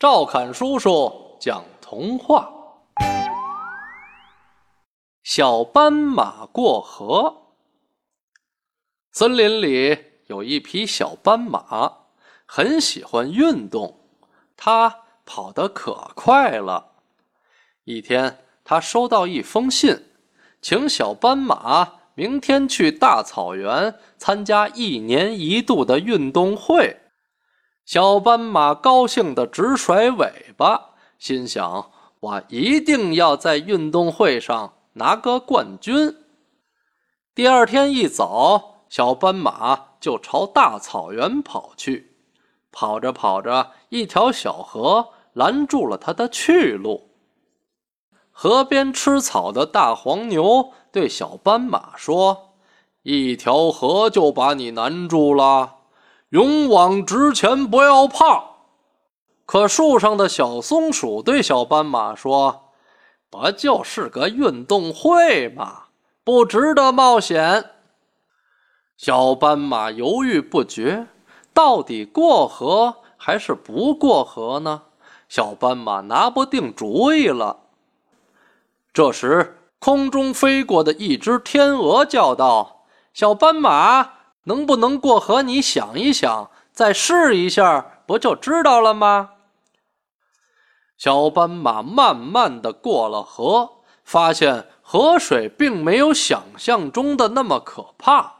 赵侃叔叔讲童话：小斑马过河。森林里有一匹小斑马，很喜欢运动，它跑得可快了。一天，他收到一封信，请小斑马明天去大草原参加一年一度的运动会。小斑马高兴的直甩尾巴，心想：“我一定要在运动会上拿个冠军。”第二天一早，小斑马就朝大草原跑去。跑着跑着，一条小河拦住了他的去路。河边吃草的大黄牛对小斑马说：“一条河就把你难住了。”勇往直前，不要怕。可树上的小松鼠对小斑马说：“不就是个运动会吗？不值得冒险。”小斑马犹豫不决，到底过河还是不过河呢？小斑马拿不定主意了。这时，空中飞过的一只天鹅叫道：“小斑马。”能不能过河？你想一想，再试一下，不就知道了吗？小斑马慢慢的过了河，发现河水并没有想象中的那么可怕。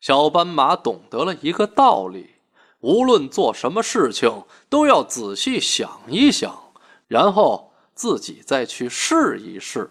小斑马懂得了一个道理：无论做什么事情，都要仔细想一想，然后自己再去试一试。